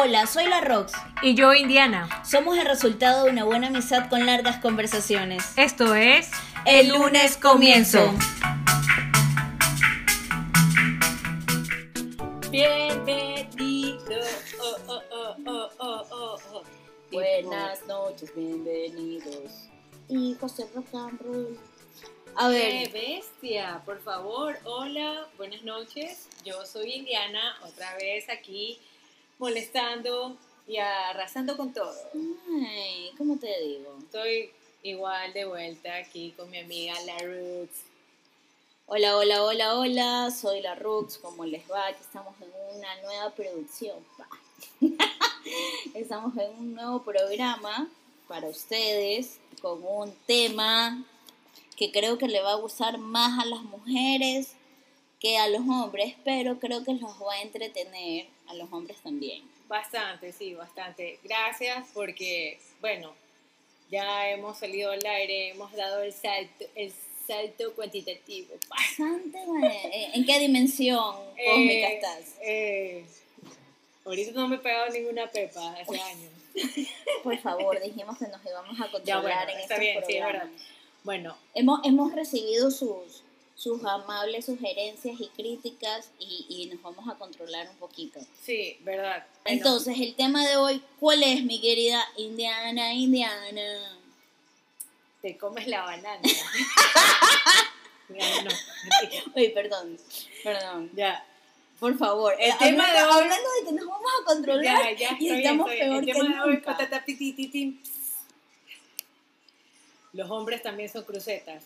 Hola, soy la Rox. Y yo, Indiana. Somos el resultado de una buena amistad con largas conversaciones. Esto es El lunes comienzo. Bienvenido. Oh, oh, oh, oh, oh, oh, oh. Buenas noches, bienvenidos. Rock and roll. A ¡Qué ver, bestia! Por favor, hola, buenas noches. Yo soy Indiana, otra vez aquí molestando y arrasando con todo. ay, ¿cómo te digo? Estoy igual de vuelta aquí con mi amiga La Roots. Hola, hola, hola, hola. Soy la Rox. ¿Cómo les va? Aquí estamos en una nueva producción. Estamos en un nuevo programa para ustedes con un tema que creo que le va a gustar más a las mujeres que a los hombres, pero creo que los va a entretener a los hombres también. Bastante, sí, bastante. Gracias porque, bueno, ya hemos salido al aire, hemos dado el salto, el salto cuantitativo. Bastante, ¿En qué dimensión cósmica Eh, estás? eh, ahorita no me he pegado ninguna pepa hace años. Por favor, dijimos que nos íbamos a Ya controlar bueno, en está bien, sí, es programa. verdad. Bueno, Hemos, hemos recibido sus, sus amables sugerencias y críticas y, y nos vamos a controlar un poquito. sí, verdad. Bueno, Entonces, el tema de hoy, ¿cuál es, mi querida Indiana, Indiana? te comes la banana. No, mentira. Uy, perdón, perdón. ya, Por favor, El eh, tema hablando, de hoy- hablando de que nos vamos a controlar ya, ya, y estamos peor El que tema de hoy, patata. Los hombres también son crucetas.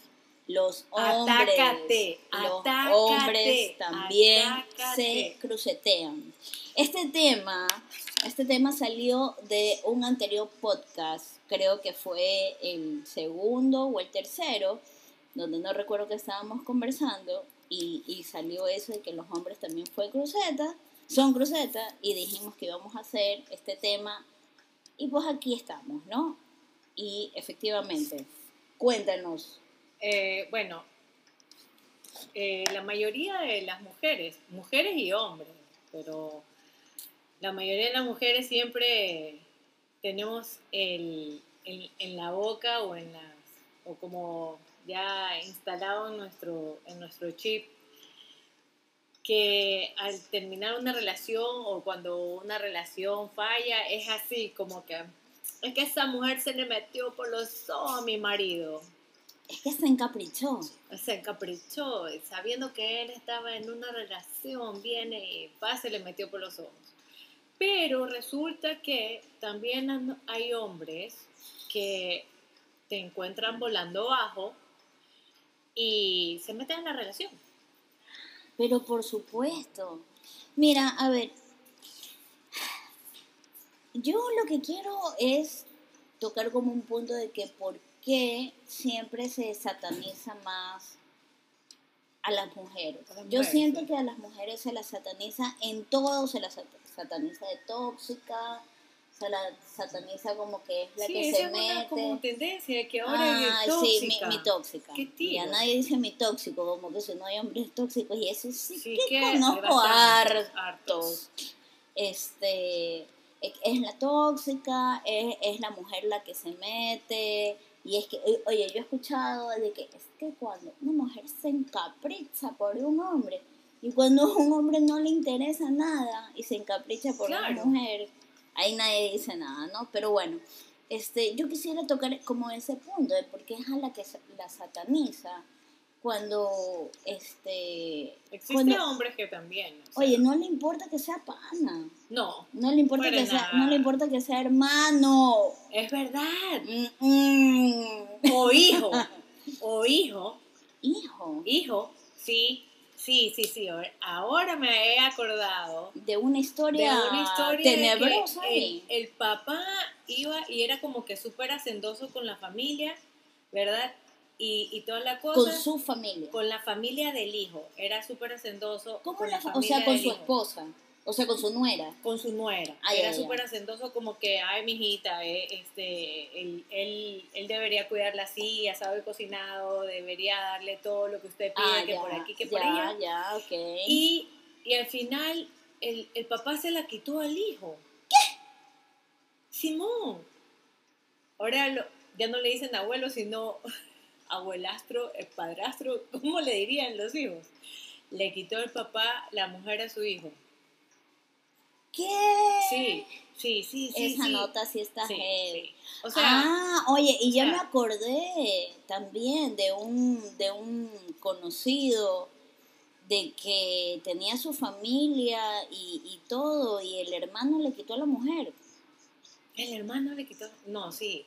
Los hombres, Atácate, los atácate, hombres también atácate. se crucetean. Este tema, este tema salió de un anterior podcast, creo que fue el segundo o el tercero, donde no recuerdo que estábamos conversando y, y salió eso de que los hombres también fue cruceta, son crucetas y dijimos que íbamos a hacer este tema y pues aquí estamos, ¿no? Y efectivamente, cuéntanos. Eh, bueno, eh, la mayoría de las mujeres, mujeres y hombres, pero la mayoría de las mujeres siempre tenemos el, en la boca o en las o como ya instalado en nuestro en nuestro chip que al terminar una relación o cuando una relación falla es así como que es que esa mujer se le metió por los ojos a mi marido Es que se encaprichó. se encaprichó, sabiendo que él estaba en una relación, viene y va, se le metió por los ojos. Pero resulta que también hay hombres que te encuentran volando bajo y se meten en la relación. Pero por supuesto. Mira, a ver. Yo lo que quiero es tocar como un punto de que por qué siempre se sataniza más a las mujeres. A las Yo mujeres, siento sí. que a las mujeres se las sataniza en todo, se las sat- sataniza de tóxica, se la sataniza como que es la sí, que esa se es una mete. como tendencia que ahora Ay, es sí, tóxica. mi, mi tóxica. Qué Y tiro. a nadie dice mi tóxico, como que si no hay hombres tóxicos. Y eso sí, Sí, que, que conozco bastantes, hartos. Este, e- es la tóxica, es, es la mujer la que se mete. Y es que, o- oye, yo he escuchado de que es que cuando una mujer se encapricha por un hombre, y cuando a un hombre no le interesa nada y se encapricha por Claro. una mujer, ahí nadie dice nada, ¿no? Pero bueno, este, yo quisiera tocar como ese punto de por qué es a la que la sataniza cuando, este, Existen cuando, hombres que también. o sea, oye, no le importa que sea pana, no, no le importa que sea, no le importa que sea hermano, es verdad. Mm, mm. O hijo, o hijo, hijo, hijo, sí, sí, sí, sí. ahora- me he acordado de una historia, de una historia tenebrosa el, el papá iba y era como que súper hacendoso con la familia, ¿verdad? Y, y toda la cosa. con su familia. con la familia del hijo. Era súper hacendoso. ¿Cómo la, la o sea, con su hijo. esposa, o sea, con su nuera. con su nuera. Ay, era ay, súper hacendoso como que, ay, mijita, eh, este, él, él, él debería cuidarla así, asado y cocinado, debería darle todo lo que usted pide, Ah, que ya, por aquí, que por allá. ya, ok. Y, y al final el, el papá se la quitó al hijo. Simón. Ahora lo- ya no le dicen abuelo, sino abuelastro, el padrastro, ¿cómo le dirían los hijos? Le quitó el papá la mujer a su hijo. ¿Qué? Sí, sí, sí, sí. Esa sí. nota sí está Sí, heavy. sí. O sea, ah, oye, y ya o sea- me acordé también de un, de un conocido de que tenía su familia y, y todo, y el hermano le quitó a la mujer. el hermano le quitó. No, sí.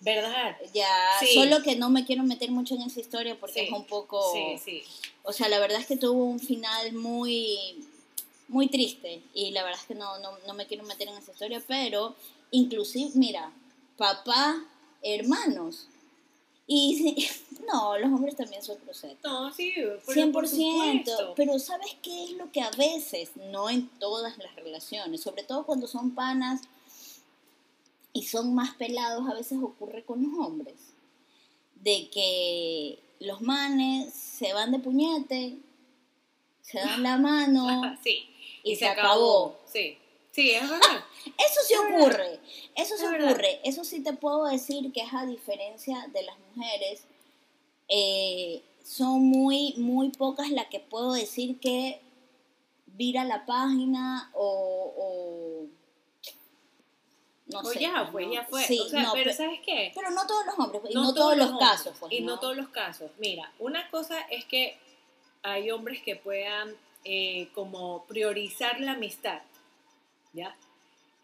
¿Verdad? Ya, Sí. solo que no me quiero meter mucho en esa historia porque Sí, es un poco... Sí, sí. O sea, la verdad es que tuvo un final muy, muy triste y la verdad es que no, no, no me quiero meter en esa historia, pero inclusive, mira, papá, hermanos. Y no, los hombres también son cruceros. No, sí, 100%, por supuesto. pero ¿sabes qué es lo que a veces, no en todas las relaciones, sobre todo cuando son panas y son más pelados, a veces ocurre con los hombres, de que los manes se van de puñete, se dan la mano sí. y, se, acabó. Sí, sí, es verdad. Eso sí Es verdad. ocurre, eso sí Es verdad. ocurre, eso sí te puedo decir que es a diferencia de las mujeres, eh, son muy, muy pocas las que puedo decir que vira la página o, o no O sé. ya, pues ¿no? ya fue. Sí, o sea, no, pero pe- ¿sabes qué? pero no todos los hombres, pues, y no, todos los hombres, casos, pues, y no ¿no? todos los casos. Mira, una cosa es que hay hombres que puedan eh, como priorizar la amistad, ¿ya?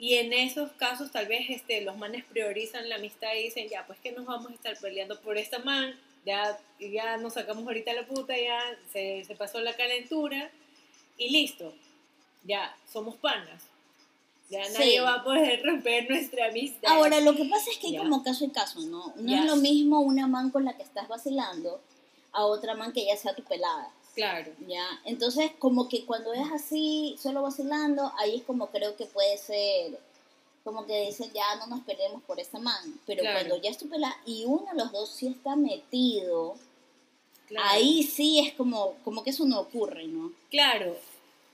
Y en esos casos tal vez este, los manes priorizan la amistad y dicen, ya, pues que nos vamos a estar peleando por esta man, ya, ya nos sacamos ahorita la puta, ya se, se pasó la calentura y listo, ya, somos panas. Ya Sí. nadie va a poder romper nuestra amistad. Ahora, lo que pasa es que hay Ya. como caso y caso, ¿no? No Ya. es lo mismo una man con la que estás vacilando a otra man que ya sea tu pelada. Claro. ¿ya? Entonces, como que cuando es así, solo vacilando, ahí es como creo que puede ser, como que dicen, ya no nos peleemos por esta man. Pero Claro. cuando ya es tu pelada y uno de los dos sí está metido, claro. ahí sí es como, como que eso no ocurre, ¿no? Claro,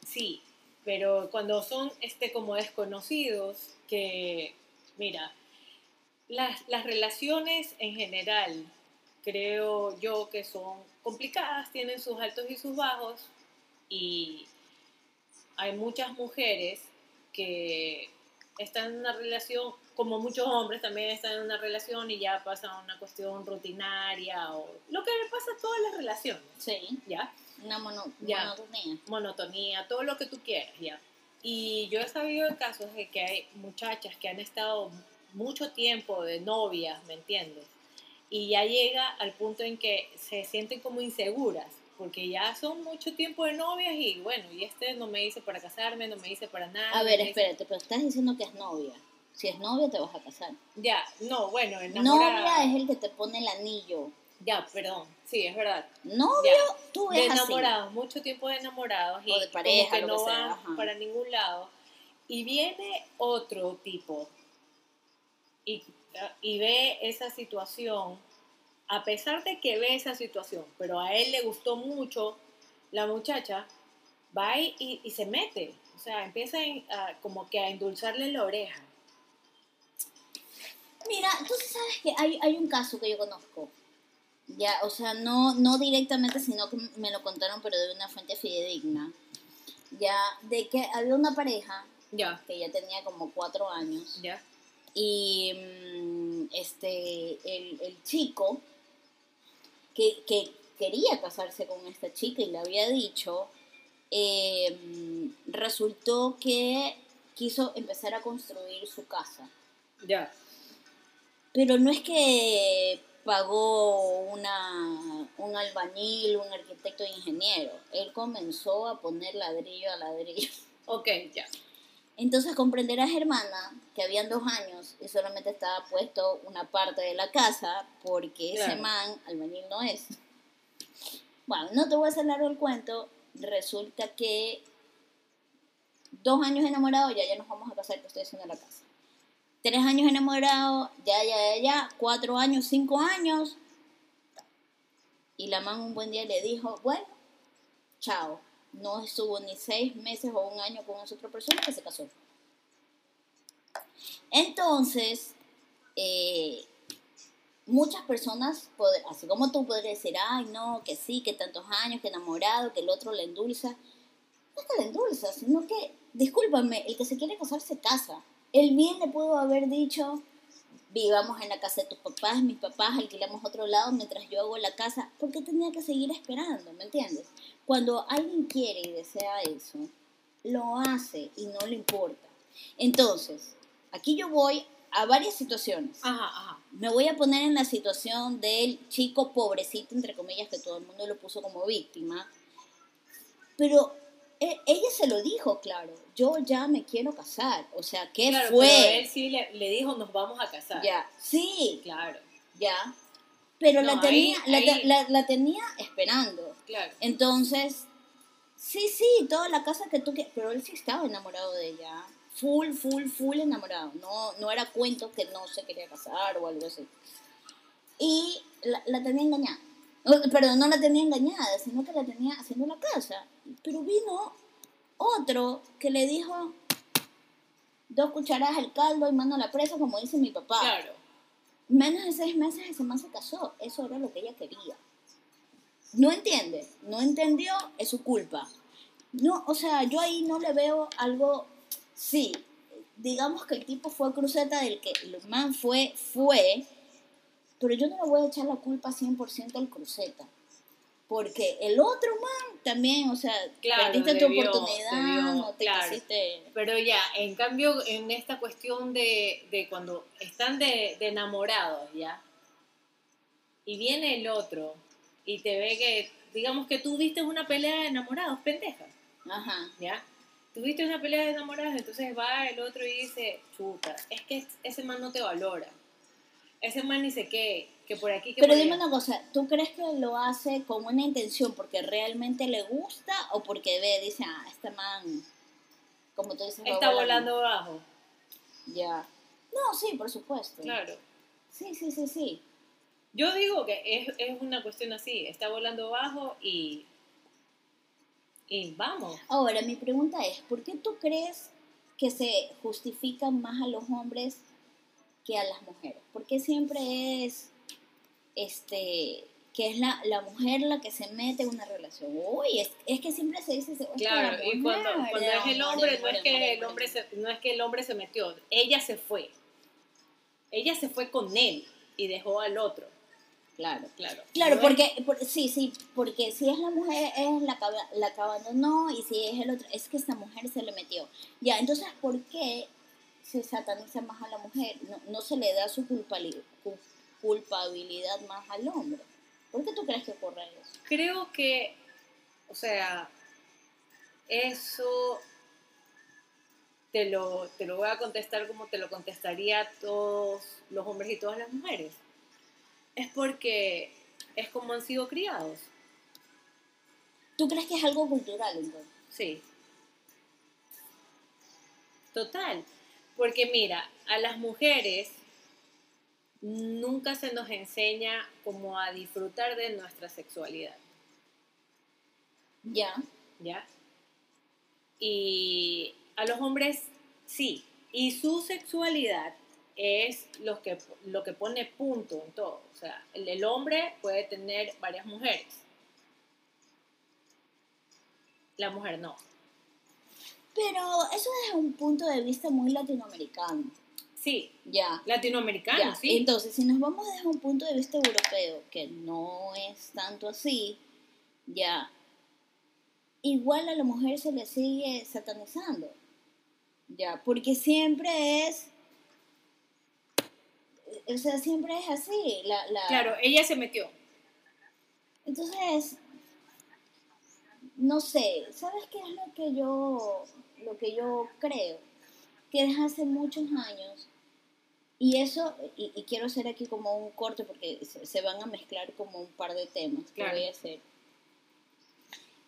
sí, pero cuando son este como desconocidos, que mira, las, las relaciones en general creo yo que son complicadas, tienen sus altos y sus bajos y hay muchas mujeres que están en una relación, como muchos hombres también están en una relación y ya pasa una cuestión rutinaria o lo que le pasa a todas las relaciones, Sí, ¿ya? una mono, Ya. monotonía. monotonía, todo lo que tú quieras, ¿ya? Y yo he sabido de casos de que hay muchachas que han estado mucho tiempo de novias, ¿me entiendes? Y ya llega al punto en que se sienten como inseguras, porque ya son mucho tiempo de novias y bueno, y este no me dice para casarme, no me dice para nada. A ver, me dice- espérate, pero estás diciendo que es novia. Si es novia, te vas a casar. Ya, no, bueno, enamorada. Novia es el que te pone el anillo. Ya, perdón, sí, es verdad. Novio, tú de es así. enamorados, mucho tiempo de enamorados y O de pareja, como que no que sea, van ajá. para ningún lado. Y viene otro tipo y, y ve esa situación, a pesar de que ve esa situación, pero a él le gustó mucho la muchacha, va y, y- y se mete, o sea, empieza a- como que a endulzarle la oreja. Mira, tú sabes que hay, hay un caso que yo conozco. Ya, o sea, no, no directamente, sino que me lo contaron, pero de una fuente fidedigna. Ya, de que había una pareja Ya, que ya tenía como cuatro años ya, y mm, este, el, el chico que, que quería casarse con esta chica y le había dicho, eh, resultó que quiso empezar a construir su casa. ya, Pero no es que pagó una, un albañil, un arquitecto e ingeniero. Él comenzó a poner ladrillo a ladrillo. ok, ya, Entonces comprenderás, hermana, que habían dos años y solamente estaba puesto una parte de la casa porque ese man albañil no es. Bueno, no te voy a hacer largo el cuento. Resulta que dos años enamorados, ya ya nos vamos a casar, que estoy haciendo la casa. Tres años enamorados, ya, ya, ya, ya. Cuatro años, cinco años. Y la man un buen día le dijo, bueno, chao. No estuvo ni seis meses o un año con esa otra persona que se casó. Entonces, eh, muchas personas, así como tú podrías decir, ay, no, que sí, que tantos años, que enamorado, que el otro le endulza. No es que le endulza, sino que, discúlpame, el que se quiere casar se casa. El bien le puedo haber dicho, vivamos en la casa de tus papás, mis papás, alquilamos otro lado mientras yo hago la casa, porque tenía que seguir esperando, ¿me entiendes? Cuando alguien quiere y desea eso, lo hace y no le importa. Entonces, aquí yo voy a varias situaciones. Ajá, ajá. Me voy a poner en la situación del chico pobrecito, entre comillas, que todo el mundo lo puso como víctima. Pero e- ella se lo dijo, claro, yo ya me quiero casar. O sea, ¿qué Claro, fue? pero él sí le, le dijo, nos vamos a casar. Ya, sí, Claro, ya. Pero la, tenía, ahí- la, ahí- la- la tenía esperando. claro. Entonces, sí, sí, toda la casa que tú quieras. Pero él sí estaba enamorado de ella. Full, full, full enamorado. No, no era cuento que no se quería casar o algo así. Y la, la tenía engañada. Perdón, no la tenía engañada, sino que la tenía haciendo la casa. Pero vino otro que le dijo dos cucharadas al caldo y mano a la presa, como dice mi papá. Claro. Menos de seis meses ese man se casó. Eso era lo que ella quería. No entiende, no entendió, es su culpa. No, o sea, yo ahí no le veo algo. Sí, digamos que el tipo fue cruceta del que el man fue, fue, pero yo no le voy a echar la culpa 100% al cruceta. Porque el otro man también, o sea, Claro, perdiste tu debió- oportunidad, debió, no te claro. quisiste. Pero ya, en cambio, en esta cuestión de, de cuando están de, de enamorados, ¿ya? Y viene el otro y te ve que, digamos que tú viste una pelea de enamorados, pendeja, Ajá. ¿ya? Tuviste una pelea de enamorados, entonces va el otro y dice, chuta, es que ese man no te valora. Ese man ni sé qué, que por aquí, que Pero por dime allá. una cosa, ¿tú crees que lo hace con una intención porque realmente le gusta o porque ve, dice, ah, este man, como tú dices, Está volando bajo, Ya. No, sí, por supuesto. claro. Sí, sí, sí, sí. Yo digo que es, es una cuestión así, está volando bajo y, y vamos. Ahora, mi pregunta es, ¿por qué tú crees que se justifican más a los hombres que a las mujeres? ¿Por qué siempre es, este, que es la, la mujer la que se mete en una relación? Uy, es, es que siempre se dice... "Es que Claro, la y cuando, cuando es el hombre, no es que el hombre amor". se, no es que el hombre se metió, ella se fue. Ella se fue con él y dejó al otro. Claro. Claro. Claro, porque, por- sí, sí, porque si es la mujer, es la que, la que abandonó, y si es el otro, es que esta mujer se le metió. Ya, entonces, ¿por qué se sataniza más a la mujer? No, no se le da su culpali- cu- culpabilidad más al hombre. ¿Por qué tú crees que ocurre eso? creo que, o sea, eso te lo, te lo voy a contestar como te lo contestaría a todos los hombres y todas las mujeres. Es porque es como han sido criados. ¿Tú crees que es algo cultural entonces? Sí. Total. Porque mira, a las mujeres nunca se nos enseña como a disfrutar de nuestra sexualidad. Ya. ¿ya? Y a los hombres sí, y su sexualidad es lo que, lo que pone punto en todo. O sea, el, el hombre puede tener varias mujeres, la mujer no. Pero eso desde un punto de vista muy latinoamericano. Sí, Ya. latinoamericano, Ya, sí. Entonces, si nos vamos desde un punto de vista europeo, que no es tanto así, ya, igual a la mujer se le sigue satanizando, ya, porque siempre es, o sea, siempre es así, la, la, Claro, ella se metió. entonces, no sé, ¿sabes qué es lo que yo, lo que yo creo? Que desde hace muchos años, y eso, y, y quiero hacer aquí como un corte porque se, se van a mezclar como un par de temas que Claro. voy a hacer.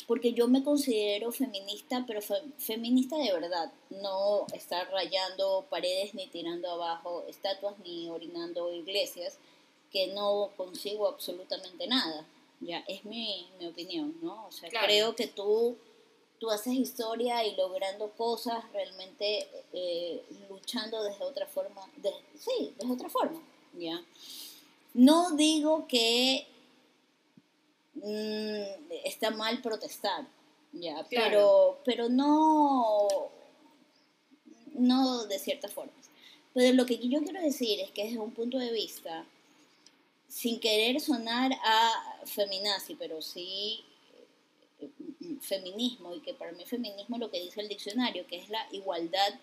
Porque yo me considero feminista, pero fe- feminista de verdad. No estar rayando paredes ni tirando abajo estatuas ni orinando iglesias, que no consigo absolutamente nada. Ya, es mi, mi opinión, ¿no? O sea, Claro. creo que tú tú haces historia y logrando cosas, realmente eh, luchando desde otra forma, de, sí, desde otra forma, ¿ya? No digo que mm, está mal protestar, ¿ya? Claro. Pero, pero no, no de ciertas formas. Pero lo que yo quiero decir es que desde un punto de vista, sin querer sonar a feminazi, pero sí feminismo, y que para mí feminismo es lo que dice el diccionario, que es la igualdad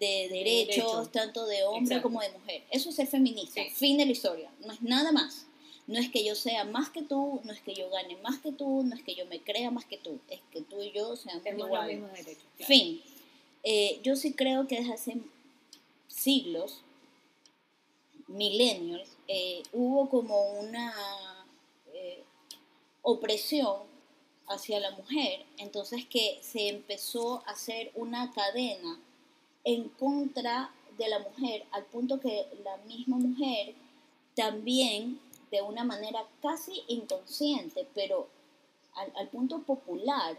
de derechos, Derecho. tanto de hombre Exacto. como de mujer. Eso es ser feminista, Sí. fin de la historia, no es nada más. No es que yo sea más que tú, no es que yo gane más que tú, no es que yo me crea más que tú, es que tú y yo seamos Tenemos los iguales. mismos derechos. claro. Fin. Eh, yo sí creo que desde hace siglos, milenios, eh, hubo como una eh, opresión hacia la mujer, entonces que se empezó a hacer una cadena en contra de la mujer, al punto que la misma mujer también, de una manera casi inconsciente, pero al, al punto popular,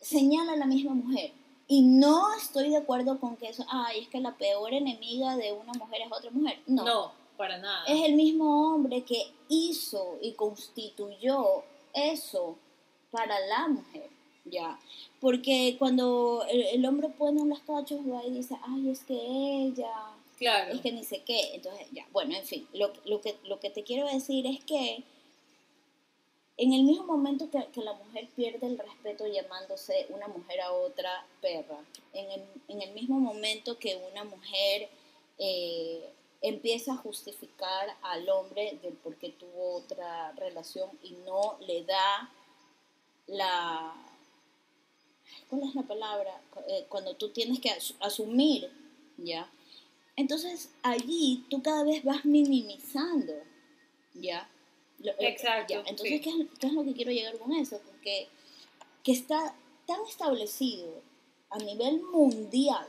señala a la misma mujer. Y no estoy de acuerdo con que eso, ay, es que la peor enemiga de una mujer es otra mujer. No. No, para nada. Es el mismo hombre que hizo y constituyó eso para la mujer, ¿ya? Porque cuando el, el hombre pone los cachos, va y dice, ay, es que ella, Claro. es que ni sé qué. Entonces, ya, bueno, en fin, lo, lo, que, lo que te quiero decir es que en el mismo momento que, que la mujer pierde el respeto llamándose una mujer a otra perra, en el, en el mismo momento que una mujer eh, empieza a justificar al hombre del por qué tuvo otra relación y no le da la... ¿Cuál es la palabra? Eh, cuando tú tienes que as- asumir, ¿ya? Entonces allí tú cada vez vas minimizando, ¿ya? Lo- eh, Exacto, ya. Entonces, sí. ¿qué, es, qué es lo que quiero llegar con eso? Porque que está tan establecido a nivel mundial,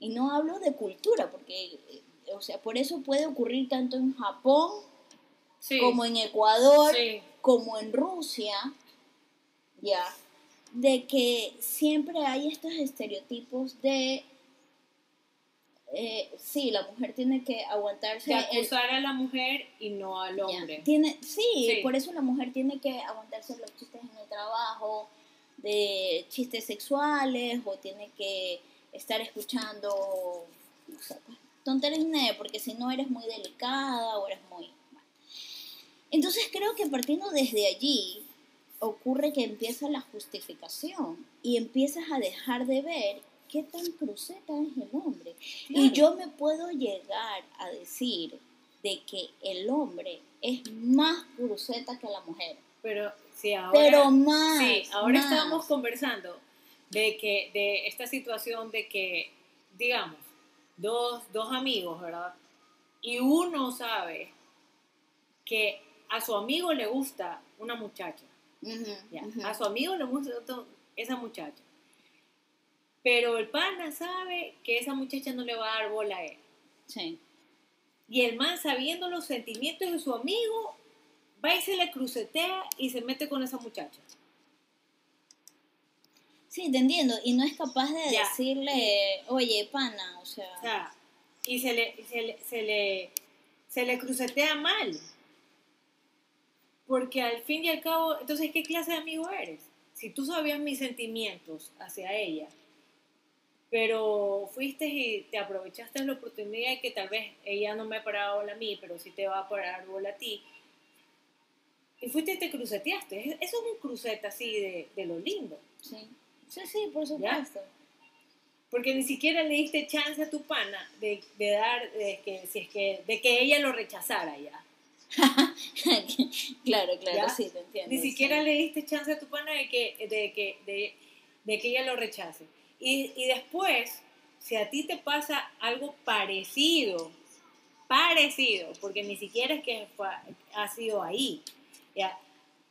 y no hablo de cultura, porque, eh, o sea, por eso puede ocurrir tanto en Japón Sí. como en Ecuador, Sí. como en Rusia, ya, de que siempre hay estos estereotipos de, eh, sí, la mujer tiene que aguantarse De el- acusar a la mujer y no al ya, hombre. Tiene, sí, Sí. por eso la mujer tiene que aguantarse los chistes en el trabajo, de chistes sexuales, o tiene que estar escuchando no sé, tonterías, porque si no eres muy delicada o eres muy... bueno. Entonces creo que partiendo desde allí ocurre que empieza la justificación y empiezas a dejar de ver qué tan cruceta es el hombre. Y Claro. yo me puedo llegar a decir de que el hombre es más cruceta que la mujer. Pero sí, ahora, pero más. sí, ahora más. estábamos conversando de que de esta situación de que, digamos, dos, dos amigos, ¿verdad? Y uno sabe que a su amigo le gusta una muchacha. Ya. A su amigo le gusta esa muchacha. Pero el pana sabe que esa muchacha no le va a dar bola a él. Sí. Y el man, sabiendo los sentimientos de su amigo, va y se le crucetea y se mete con esa muchacha. Sí, te entiendo. Y no es capaz de Ya. decirle, oye, pana, o sea. O sea, y se le, se le, se le, se le crucetea mal. Porque al fin y al cabo, entonces, ¿qué clase de amigo eres? Si tú sabías mis sentimientos hacia ella, pero fuiste y te aprovechaste de la oportunidad de que tal vez ella no me ha parado bola a mí, pero sí te va a parar bola a ti. Y fuiste y te cruceteaste. Eso es un crucete así de, de lo lindo. Sí. Sí, sí, por supuesto. Porque ni siquiera le diste chance a tu pana de, de dar, de que, si es que, de que ella lo rechazara ya. claro, claro, ¿Ya? sí, te entiendo. Ni siquiera sí. le diste chance a tu pana de que, de que, de, de que ella lo rechace. Y, y después, si a ti te pasa algo parecido, parecido, porque ni siquiera es que ha sido ahí, ya,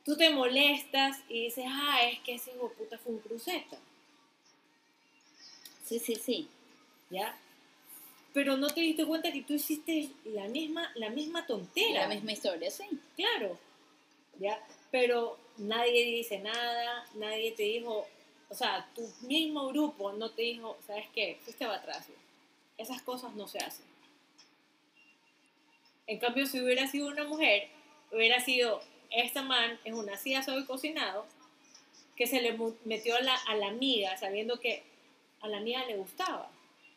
tú te molestas y dices, ah, es que ese hijo puta fue un cruceta, Sí, sí, sí. ¿ya? Pero no te diste cuenta que tú hiciste la misma, la misma tontera. La misma historia, sí. Claro, ¿ya? Pero nadie dice nada, nadie te dijo, o sea, tu mismo grupo no te dijo, ¿sabes qué? Fuiste atrás. Esas cosas no se hacen. En cambio, si hubiera sido una mujer, hubiera sido, esta man es una silla soy cocinado, que se le metió a la, a la amiga sabiendo que a la amiga le gustaba.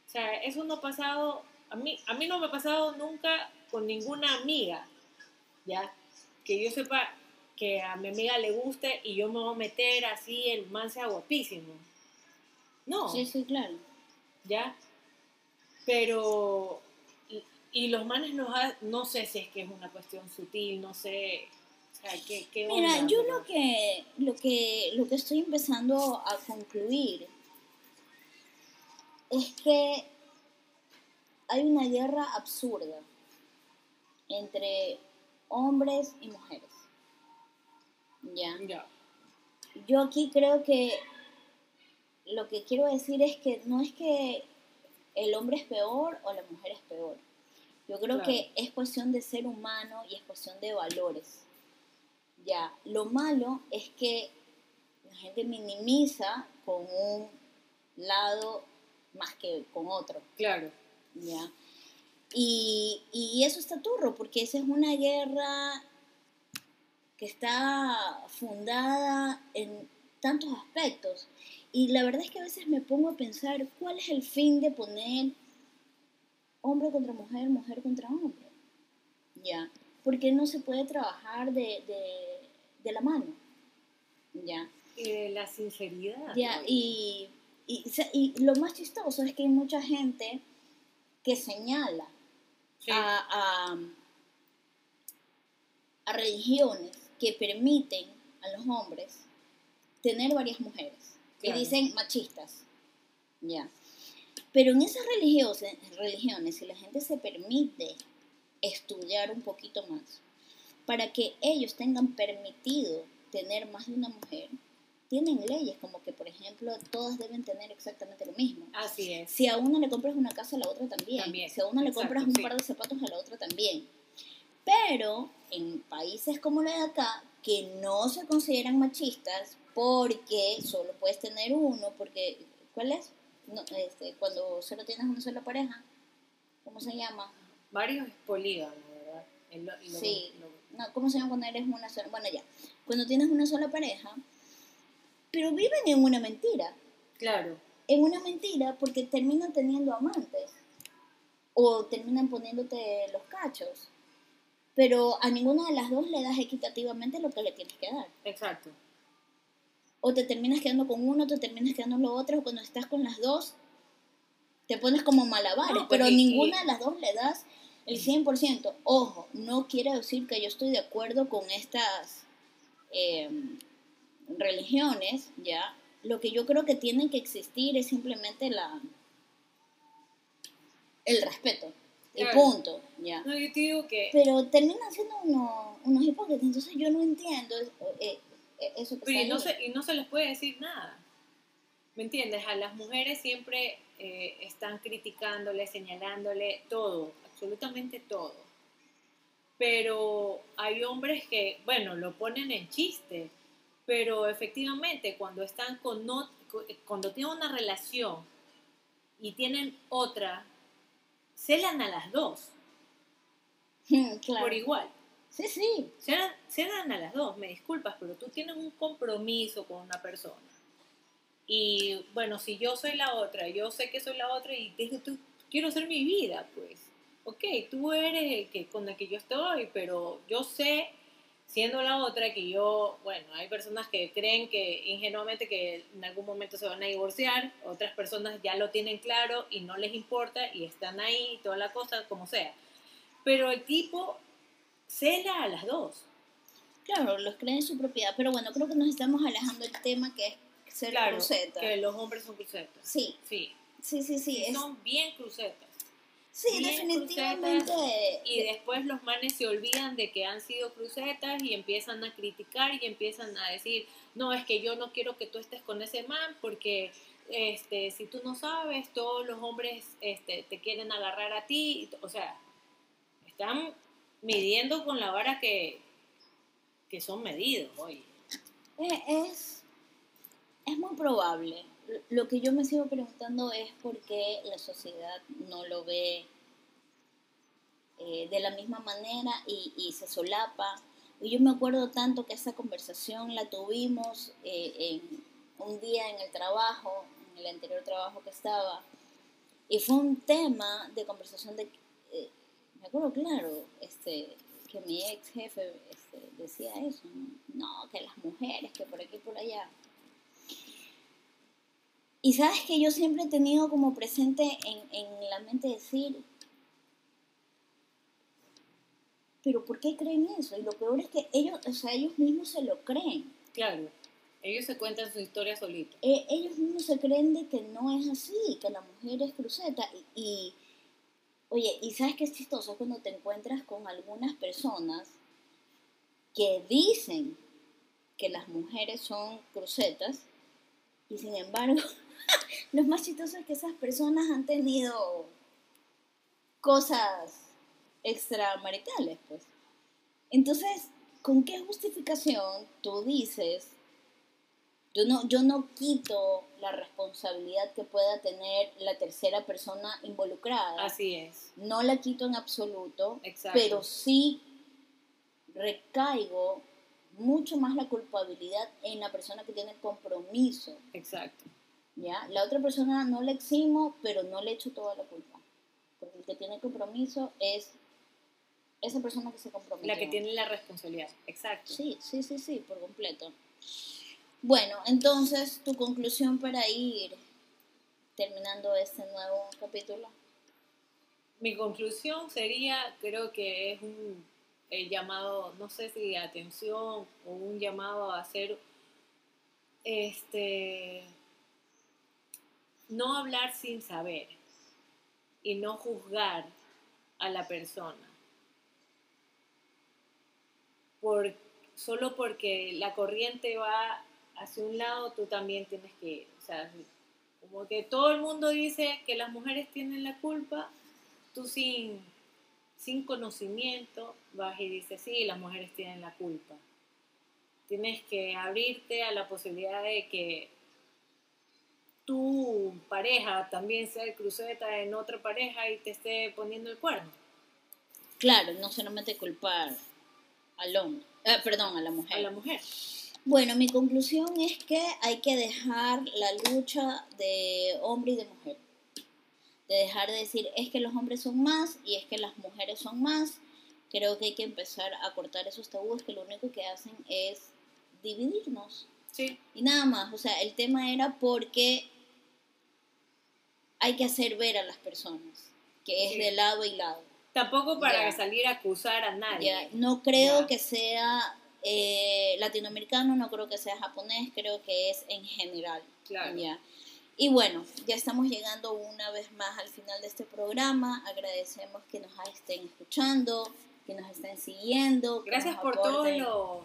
O sea, eso no ha pasado, a mí, a mí no me ha pasado nunca con ninguna amiga, ¿ya? Que yo sepa que a mi amiga le guste y yo me voy a meter así, el man sea guapísimo. No. Sí, sí, claro. ¿Ya? Pero y los manes no, no sé si es que es una cuestión sutil, no sé. O sea, ¿qué, qué Mira, yo lo que, lo, que, lo que estoy empezando a concluir es que hay una guerra absurda entre hombres y mujeres. ¿Ya? Ya. Yo aquí creo que lo que quiero decir es que no es que el hombre es peor o la mujer es peor yo creo que es cuestión de ser humano y es cuestión de valores. Ya, lo malo es que la gente minimiza con un lado más que con otro. Claro. Ya. Y, y eso está turro, porque esa es una guerra que está fundada en tantos aspectos. Y la verdad es que a veces me pongo a pensar cuál es el fin de poner hombre contra mujer, mujer contra hombre. ¿Ya? Porque no se puede trabajar de, la mano. ¿Ya? Y de la sinceridad. Ya, y, y, lo más chistoso es que hay mucha gente que señala a, a, religiones que permiten a los hombres tener varias mujeres. Y dicen machistas. Ya. Pero en esas religiones, religiones, si la gente se permite estudiar un poquito más, para que ellos tengan permitido tener más de una mujer, tienen leyes como que, por ejemplo, todas deben tener exactamente lo mismo. Así es. Si a una le compras una casa, a la otra también. Si a una le compras un par de zapatos, a la otra también. Pero en países como la de acá, que no se consideran machistas porque solo puedes tener uno, porque, ¿cuál es? no, este, cuando solo tienes una sola pareja, ¿cómo se llama? Varios polígonos, ¿verdad? sí, no, ¿cómo se llama cuando eres una sola? Bueno, ya, cuando tienes una sola pareja, pero viven en una mentira. Claro. En una mentira porque terminan teniendo amantes o terminan poniéndote los cachos. Pero a ninguna de las dos le das equitativamente lo que le tienes que dar. Exacto o te terminas quedando con uno, te terminas quedando con lo otro, o cuando estás con las dos, te pones como malabares, pero ninguna de las dos le das el 100%. Ojo, no quiere decir que yo estoy de acuerdo con estas em, religiones, ¿ya? Lo que yo creo que tiene que existir es simplemente la el respeto. Y punto, ¿ya? No, yo te digo que... Pero terminan siendo unos hipócritas, entonces yo no entiendo... Eh, eso y, no se, y no se les puede decir nada. ¿Me entiendes? A las mujeres siempre eh, están criticándole, señalándole todo, absolutamente todo. Pero hay hombres que, bueno, lo ponen en chiste, pero efectivamente cuando están con no, cuando tienen una relación y tienen otra, celan a las dos. Por igual. Sí, sí. Se dan, a las dos, me disculpas, pero tú tienes un compromiso con una persona. Y bueno, si yo soy la otra, yo sé que soy la otra y tú, quiero hacer mi vida, pues. Ok, tú eres el que, con el que yo estoy, pero yo sé, siendo la otra, que yo, bueno, hay personas que creen que ingenuamente que en algún momento se van a divorciar, otras personas ya lo tienen claro y no les importa y están ahí, toda la cosa, como sea. Pero el tipo cela a las dos. Claro, los creen en su propiedad, pero bueno, creo que nos estamos alejando del tema que es ser claro, que los hombres son crucetas. Sí. Sí. Sí, sí, sí. Son bien crucetas. Sí, definitivamente. y después los manes se olvidan de que han sido crucetas y empiezan a criticar y empiezan a decir, no, es que yo no quiero que tú estés con ese man porque este, si tú no sabes, todos los hombres este, te quieren agarrar a ti. O sea, están midiendo con la vara que, que son medidos. Eh, Es, es muy probable. Lo que yo me sigo preguntando es por qué la sociedad no lo ve eh, de la misma manera y, y se solapa. Y yo me acuerdo tanto que esa conversación la tuvimos eh, en un día en el trabajo, en el anterior trabajo que estaba, y fue un tema de conversación de, eh, me acuerdo claro, este, que mi ex jefe este, decía eso, ¿no? no, que las mujeres, que por aquí y por allá. Y sabes que yo siempre he tenido como presente en, en la mente decir, pero ¿por qué creen eso? Y lo peor es que ellos, o sea, ellos mismos se lo creen. Claro, ellos se cuentan su historia solitos. Eh, ellos mismos se creen de que no es así, que la mujer es cruceta. Y, y, oye, ¿y sabes qué es chistoso? Cuando te encuentras con algunas personas que dicen que las mujeres son crucetas y sin embargo, lo más chistoso es que esas personas han tenido cosas extramaritales, pues. Entonces, ¿con qué justificación tú dices, yo no, yo no quito la responsabilidad que pueda tener la tercera persona involucrada? Así es. No la quito en absoluto, Exacto. pero sí recaigo mucho más la culpabilidad en la persona que tiene compromiso, Exacto. ¿Ya? La otra persona no le eximo, pero no le echo toda la culpa. Porque el que tiene compromiso es esa persona que se comprometió. La que tiene la responsabilidad. Exacto. Sí, sí, sí, sí, por completo. Bueno, entonces, tu conclusión para ir terminando este nuevo capítulo. Mi conclusión sería, creo que es un eh, llamado, no sé si de atención o un llamado a hacer, este, no hablar sin saber y no juzgar a la persona. Por, solo porque la corriente va hacia un lado, tú también tienes que ir. O sea, como que todo el mundo dice que las mujeres tienen la culpa, tú sin, sin conocimiento vas y dices, sí, las mujeres tienen la culpa. Tienes que abrirte a la posibilidad de que tu pareja también sea cruceta en otra pareja y te esté poniendo el cuerno. Claro, no solamente culpar al hombre, eh, perdón, a la mujer. A la mujer. Bueno, mi conclusión es que hay que dejar la lucha de hombre y de mujer. De dejar de decir es que los hombres son más y es que las mujeres son más. Creo que hay que empezar a cortar esos tabúes que lo único que hacen es dividirnos. Sí, Y nada más, o sea, el tema era porque hay que hacer ver a las personas que es Sí. de lado y lado. tampoco para salir a acusar a nadie. No creo que sea eh, latinoamericano, no creo que sea japonés, creo que es en general. Claro. Y bueno, ya estamos llegando una vez más al final de este programa. Agradecemos que nos estén escuchando, que nos estén siguiendo. Gracias por todos lo-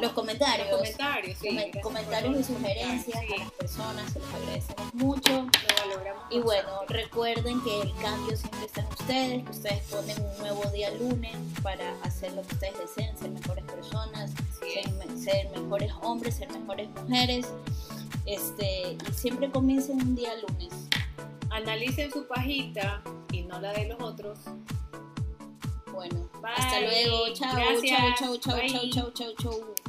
los comentarios. Los comentarios, sí, come- comentarios y sugerencias a las personas, se los agradecemos mucho. lo valoramos Y bueno, bastante. recuerden que el cambio siempre está en ustedes, que ustedes ponen un nuevo día lunes para hacer lo que ustedes deseen, ser mejores personas, ser, ser mejores hombres, ser mejores mujeres. Este, y siempre comiencen un día lunes. Analicen su pajita y no la de los otros. Bueno, Bye. hasta luego. Chao, chao, chao, chao, chao, chao, chao, chao.